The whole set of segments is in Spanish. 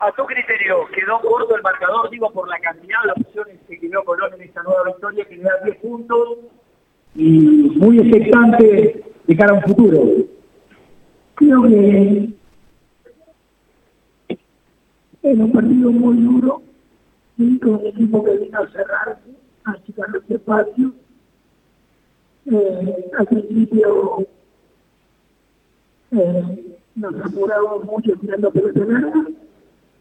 A tu criterio, quedó corto el marcador, digo, por la cantidad de opciones que quedó Colón en esta nueva victoria, que le da 10 puntos y muy expectante de cara a un futuro. Creo que es un partido muy duro, con un equipo que vino a cerrar, a achicar los espacios. Eh, al principio eh, nos apuramos mucho tirando pelota larga,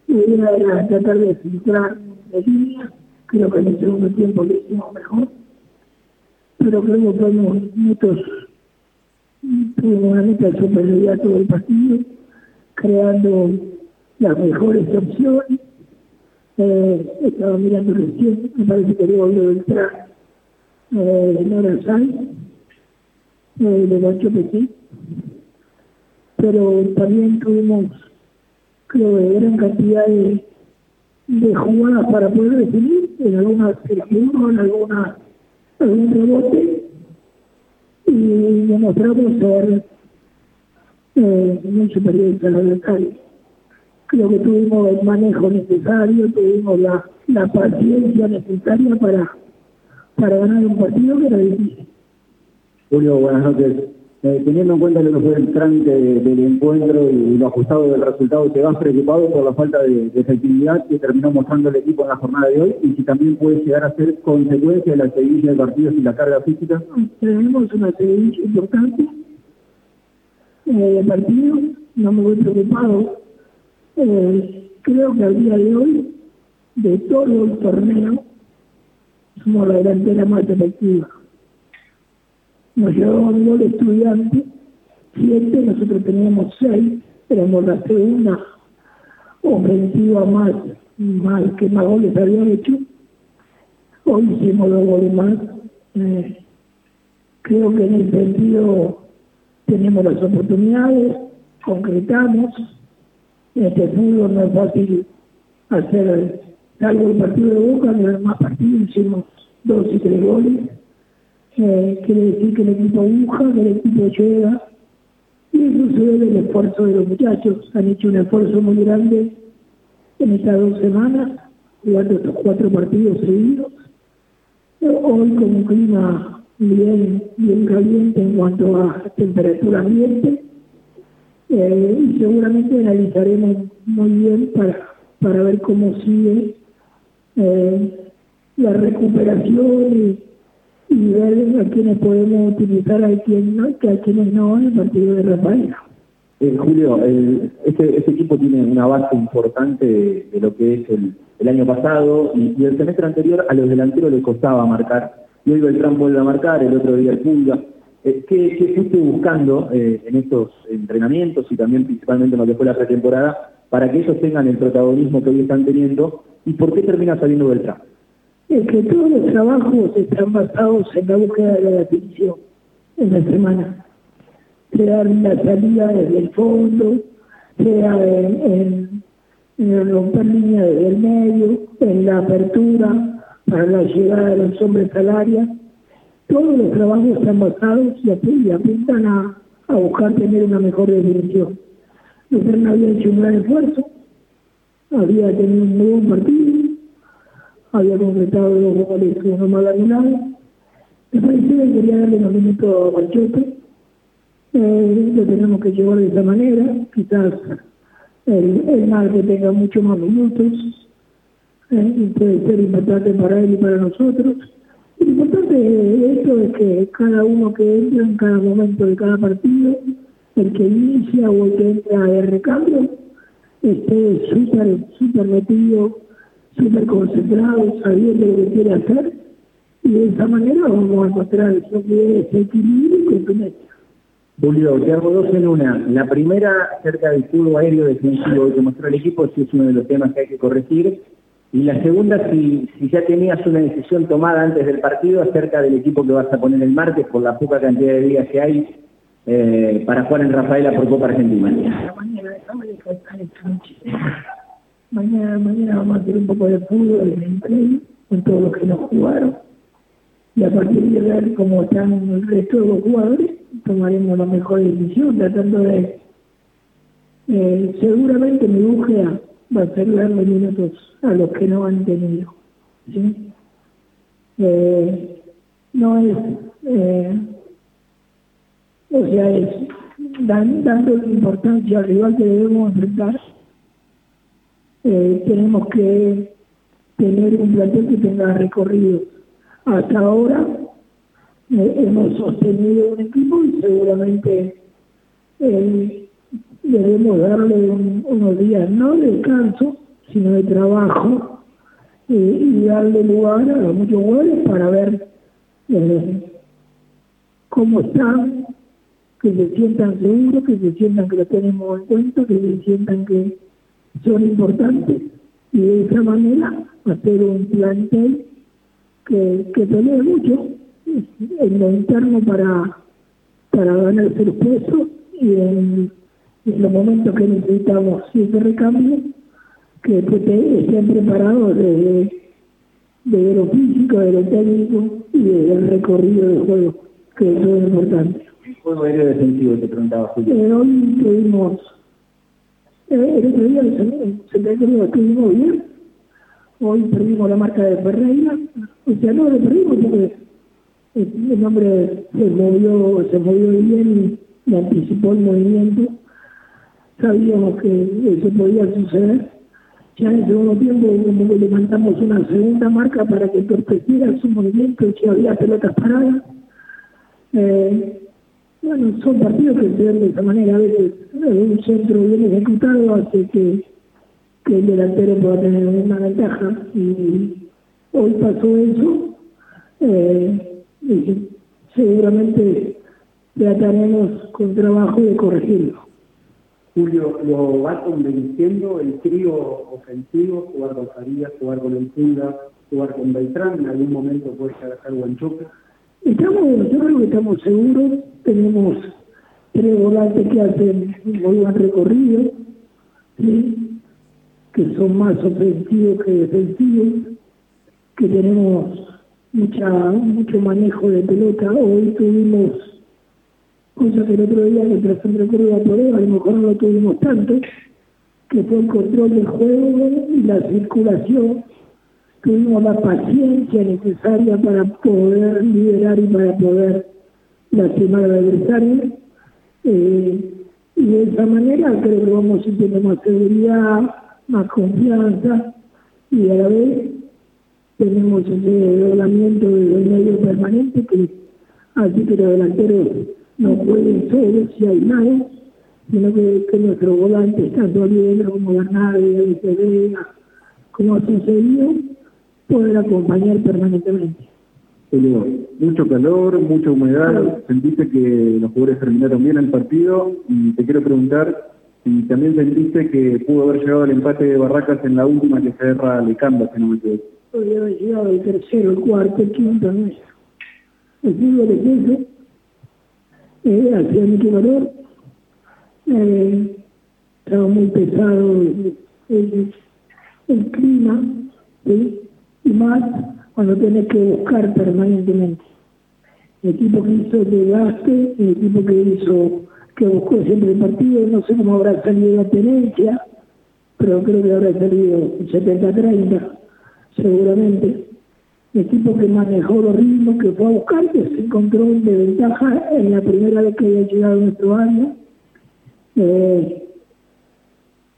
y era tratar de filtrar de línea, creo que en el segundo tiempo lo hicimos mejor, pero creo que fuimos muchos, tuvimos una neta de superioridad todo el partido, creando las mejores opciones. Eh, estaba mirando recién, me parece que luego de entrar eh, Nora Sáenz, eh, de Petit, pero también tuvimos, creo, que gran cantidad de, de jugadas para poder definir, en algunas uno, en algunas algún rebote, y demostramos ser eh, muy superiores a los locales creo que tuvimos el manejo necesario, tuvimos la, la paciencia necesaria para, para ganar un partido que era difícil. Julio, buenas noches. Eh, teniendo en cuenta lo que fue el trámite del encuentro y lo ajustado del resultado, ¿te vas preocupado por la falta de, efectividad que terminó mostrando el equipo en la jornada de hoy? Y si también puede llegar a ser consecuencia de la seguidilla de partidos y la carga física. Tenemos una seguidilla importante eh, partido, no me voy preocupado eh, creo que al día de hoy, de todo el torneo, somos la delantera más efectiva. Nos llevamos un gol estudiante, siete, nosotros teníamos seis, éramos la segunda ofensiva más, más que más goles había hecho. Hoy hicimos dos goles más. Eh, creo que en el sentido tenemos las oportunidades, concretamos, este fútbol no es fácil hacer, algo el partido de Boca, en los demás partidos hicimos dos y tres goles. Eh, quiere decir que el equipo que el equipo llega, y eso se esfuerzo de los muchachos. Han hecho un esfuerzo muy grande en estas dos semanas, jugando estos cuatro partidos seguidos. Hoy con un clima bien, bien caliente en cuanto a temperatura ambiente, eh, y seguramente analizaremos muy bien para, para ver cómo sigue eh, la recuperación ver a quienes podemos utilizar, a, quien, ¿no? a quienes no en el partido de Rafael. Eh, Julio, el, ese, ese, equipo tiene una base importante de, lo que es el, el año pasado y, el semestre anterior a los delanteros les costaba marcar. Y hoy Beltrán vuelve a marcar, el otro día el Pulga. Eh, ¿Qué, ¿Qué fuiste buscando eh, en estos entrenamientos y también principalmente en lo que fue la pretemporada para que ellos tengan el protagonismo que hoy están teniendo y por qué termina saliendo Beltrán? Es que todos los trabajos están basados en la búsqueda de la definición en la semana. Sea la salida desde el fondo, sea en, romper línea desde el medio, en la apertura para la llegada de los hombres al todos los trabajos están basados y apuntan a, buscar tener una mejor definición. Lucerna había hecho un gran esfuerzo, había tenido un buen partido, había completado dos goles uno mal anulado. Me pareció que quería darle unos minutos a Marchote. Eh, lo tenemos que llevar de esa manera, quizás el, el que tenga mucho más minutos, eh, puede ser importante para él y para nosotros lo importante de esto es que cada uno que entra en cada momento de cada partido, el que inicia o el que entra de recambio, esté súper, súper metido, súper concentrado, sabiendo lo que quiere hacer, y de esa manera vamos a encontrar ese equilibrio y contundencia. Julio, te hago dos en una. La primera, acerca del fútbol aéreo defensivo que mostró el equipo, si es uno de los temas que hay que corregir. Y la segunda, si, si ya tenías una decisión tomada antes del partido acerca del equipo que vas a poner el martes por la poca cantidad de días que hay eh, para jugar en Rafaela por Copa Argentina. Mañana, mañana vamos a hacer un poco de fútbol en el con todos los que nos jugaron. Y a partir de ver cómo están el resto de los jugadores, tomaremos la mejor decisión, tratando de... Eh, seguramente mi búsqueda va a ser darle minutos a los que no han tenido. ¿sí? Eh, no es, eh, o sea, es dan, dando importancia al rival que debemos enfrentar, eh, tenemos que tener un plantel que tenga recorrido. Hasta ahora eh, hemos sostenido un equipo y seguramente eh, debemos darle unos días no de descanso, sino de trabajo eh, y darle lugar a muchos jugadores para ver cómo están, que se sientan seguros, que se sientan que lo tenemos en cuenta, que se sientan que son importantes y de esa manera hacer un plantel que, que pelee mucho en lo interno para, para ganarse el puesto y en, los momentos que necesitamos ese recambio, que, estén preparados de, de lo físico, de lo técnico y del recorrido del juego, que eso es importante. El juego aéreo defensivo, te preguntaba Julio. Eh, hoy tuvimos, eh, el otro día se me estuvimos bien, hoy perdimos la marca de Ferreira, o sea, no lo perdimos porque el hombre se movió, se movió bien y, anticipó el movimiento. Sabíamos que eso podía suceder. Ya en el segundo tiempo como que levantamos una segunda marca para que entorpeciera su movimiento si había pelotas paradas. Eh, bueno, son partidos que se ven de esa manera. A veces un centro bien ejecutado hace que, que el delantero pueda tener una ventaja. Y hoy pasó eso. Eh, y seguramente trataremos con trabajo de corregirlo. Julio, ¿lo va convenciendo el trío ofensivo, jugar con Farías, jugar con el jugar con Beltrán? ¿En algún momento puede llegar a choque? Estamos, yo creo que estamos seguros, tenemos tres volantes que hacen un buen recorrido, que son más ofensivos que defensivos, que tenemos mucha mucho manejo de pelota. Hoy tuvimos cosas que el otro día que tras un a poder, a lo mejor no lo tuvimos tanto, que fue el control del juego y la circulación. Tuvimos la paciencia necesaria para poder liderar y para poder lastimar al adversario. Eh, y de esa manera creo que vamos a tener más seguridad, más confianza y a la vez tenemos ese doblamiento del medio permanente que así que los delanteros no pueden ser si hay nada, sino que, que nuestros volantes, tanto bien como Bernardo, Vega, como ha sucedido, poder acompañar permanentemente. mucho calor, mucha humedad, sentiste que los jugadores terminaron bien el partido y te quiero preguntar si también sentiste que pudo haber llegado el empate de Barracas en la última que se cerra Alicante, si no me equivoco. Podría haber llegado el tercero, el cuarto, el quinto, no El fútbol es eso, eh, hacía mucho valor, eh, estaba muy pesado el, clima, y más cuando tenés que buscar permanentemente. El equipo que hizo el desgaste, el equipo que hizo, que buscó siempre el partido, no sé cómo habrá salido la tenencia, pero creo que habrá salido 70-30 seguramente. El equipo que manejó los ritmos, que fue a buscar, que se encontró de ventaja en la primera vez que había llegado nuestro año. Eh,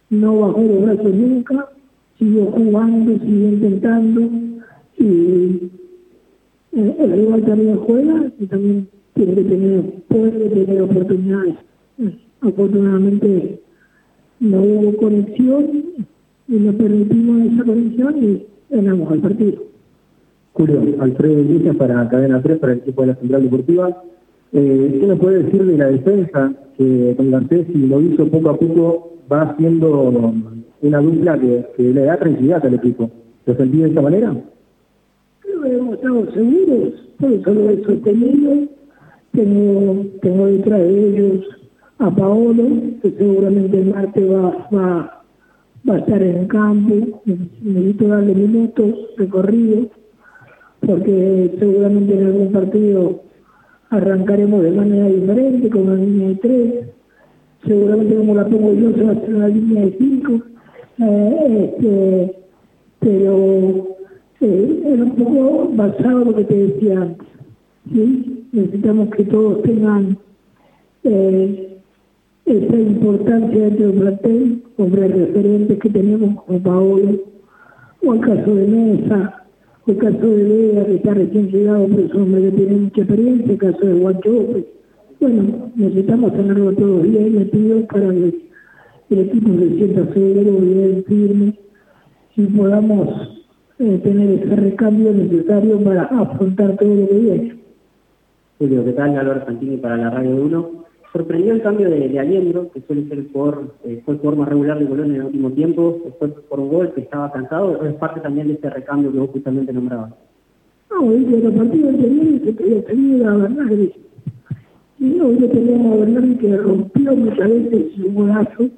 no bajó los brazos nunca, siguió jugando, siguió intentando y eh, el rival también juega y también tiene que tener, puede tener oportunidades. Afortunadamente no hubo conexión y nos permitimos esa conexión y ganamos el partido. Julio, Alfredo Iglesias para Cadena 3, para el equipo de la Central Deportiva. Eh, ¿Qué nos puede decir de la defensa? Que con Garcés, si lo hizo poco a poco, va haciendo una dupla que, le da tranquilidad al equipo. ¿Lo sentí de esta manera? Creo que hemos estado seguros, por eso lo he sostenido. Tengo, tengo detrás de ellos a Paolo, que seguramente el martes va, va va a estar en el campo, necesito darle minutos, recorridos, porque seguramente en algún partido arrancaremos de manera diferente, con una línea de tres, seguramente como la pongo yo se va a hacer una línea de cinco, Eh, este, pero eh, era un poco basado en lo que te decía antes. ¿sí? Necesitamos que todos tengan eh, esa importancia dentro del plantel, hombres referentes que tenemos como Paolo, o el caso de Mesa, o el caso de Vega, que está recién llegado, pero es un hombre que tiene mucha experiencia, el caso de Guancho. Bueno, necesitamos tenerlo todos bien metidos para que el equipo se sienta seguro, bien firme, y podamos eh, tener ese recambio necesario para afrontar todo lo que viene. Julio, ¿qué tal? Álvaro Santini para la Radio 1. Sorprendió el cambio de, de Aliendro, que suele ser el jugador, eh, fue el jugador más regular de Colón en el último tiempo, fue por un gol que estaba cansado, es parte también de este recambio que vos justamente nombrabas. No, hoy de los partidos anteriores se quería tener a Bernardi. Y hoy lo teníamos a Bernardi que rompió muchas veces su golazo.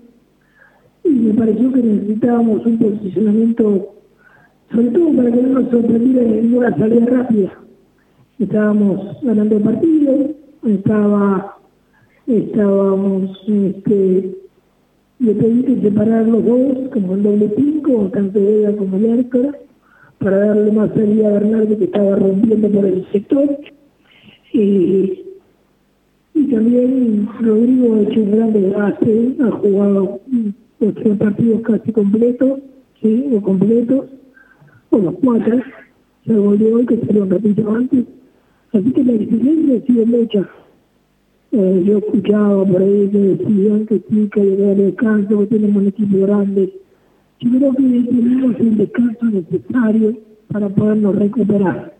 Y me pareció que necesitábamos un posicionamiento, sobre todo para que no nos sorprendiera en una salida rápida. Estábamos ganando el partido, estaba estábamos, este, le pedí que separar los dos, como el doble cinco, tanto ella como el Hércules, para darle más salida a Bernardo que estaba rompiendo por el sector. Y, y también Rodrigo ha hecho un gran desgaste, ha jugado los tres partidos casi completos, ¿sí? o completos, o los cuatro, se volvió hoy que se lo repito antes. Así que la exigencia ha sido mucha. Eh, yo escuchaba por ahí que decían que sí, que hay el descanso, que tenemos un equipo grande. Yo creo que tenemos el descanso necesario para podernos recuperar.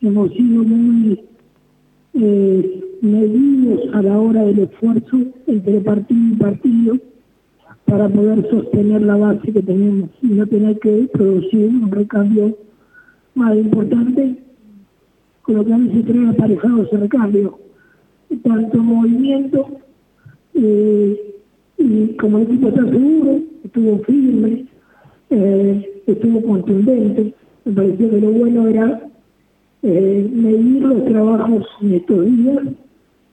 Hemos sido muy eh, medidos a la hora del esfuerzo entre partido y partido para poder sostener la base que tenemos y no tener que producir un recambio más importante, con lo que a veces trae aparejado ese recambio tanto movimiento eh, y como el equipo está seguro, estuvo firme, eh, estuvo contundente. Me pareció que lo bueno era eh, medir los trabajos en estos días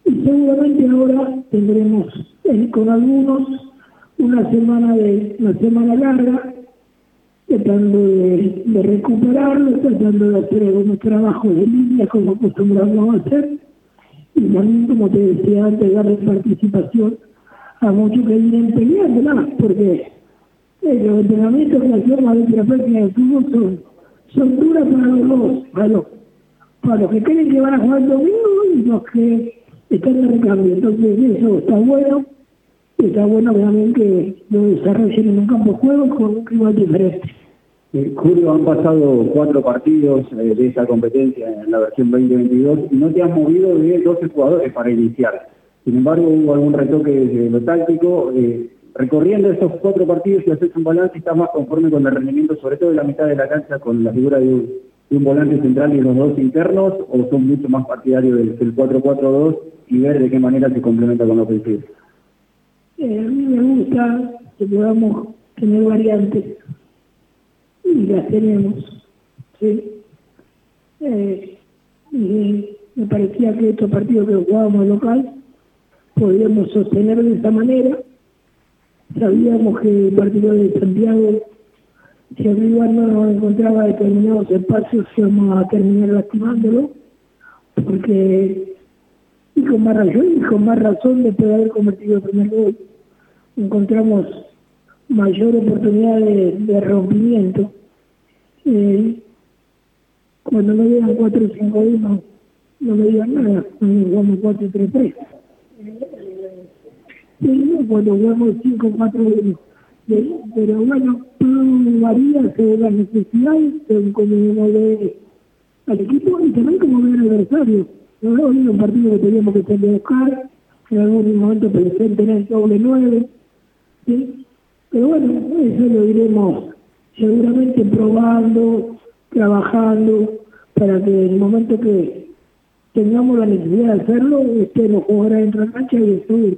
y seguramente ahora tendremos con algunos una semana de una semana larga tratando de, recuperarlo, tratando de hacer algunos trabajos de línea como acostumbramos a hacer y también, como te decía antes, darle participación a muchos que vienen peleando más, porque los entrenamientos que hacemos de la práctica de fútbol son, son duras para los dos, para los, para los que creen que van a jugar domingo y los que están en recambio. Entonces, eso está bueno, está bueno también que lo en un campo de juego con un rival diferente. Eh, Julio, han pasado cuatro partidos eh, de esa competencia en la versión 2022 y no te has movido de 12 jugadores para iniciar. Sin embargo, hubo algún retoque de lo táctico. Eh, recorriendo esos cuatro partidos y haces un balance, ¿estás más conforme con el rendimiento, sobre todo en la mitad de la cancha, con la figura de un, volante central y los dos internos, o son mucho más partidarios del, 4-4-2 y ver de qué manera se complementa con la a mí me gusta que podamos tener variantes y las tenemos. ¿sí? Eh, y me parecía que estos partidos que jugábamos local podíamos sostener de esta manera. Sabíamos que el partido de Santiago, si arriba no nos encontraba determinados espacios, íbamos a terminar lastimándolo, porque, y con más razón, y con más razón después de haber convertido el primer gol, encontramos mayor oportunidad de rompimiento eh, cuando me digan 4 5 1 no me digan nada, cuando jugamos 4 3 3. Sí, cuando jugamos 5 4 1. Pero bueno, todo varía según las necesidades, según cómo ve al equipo y también como ve al adversario. No es un partido que teníamos que buscar, en algún momento presente en el doble 9. ¿Sí? Pero bueno, eso lo diremos seguramente probando, trabajando, para que en el momento que tengamos la necesidad de hacerlo, este, lo jugará en la cancha y estuvo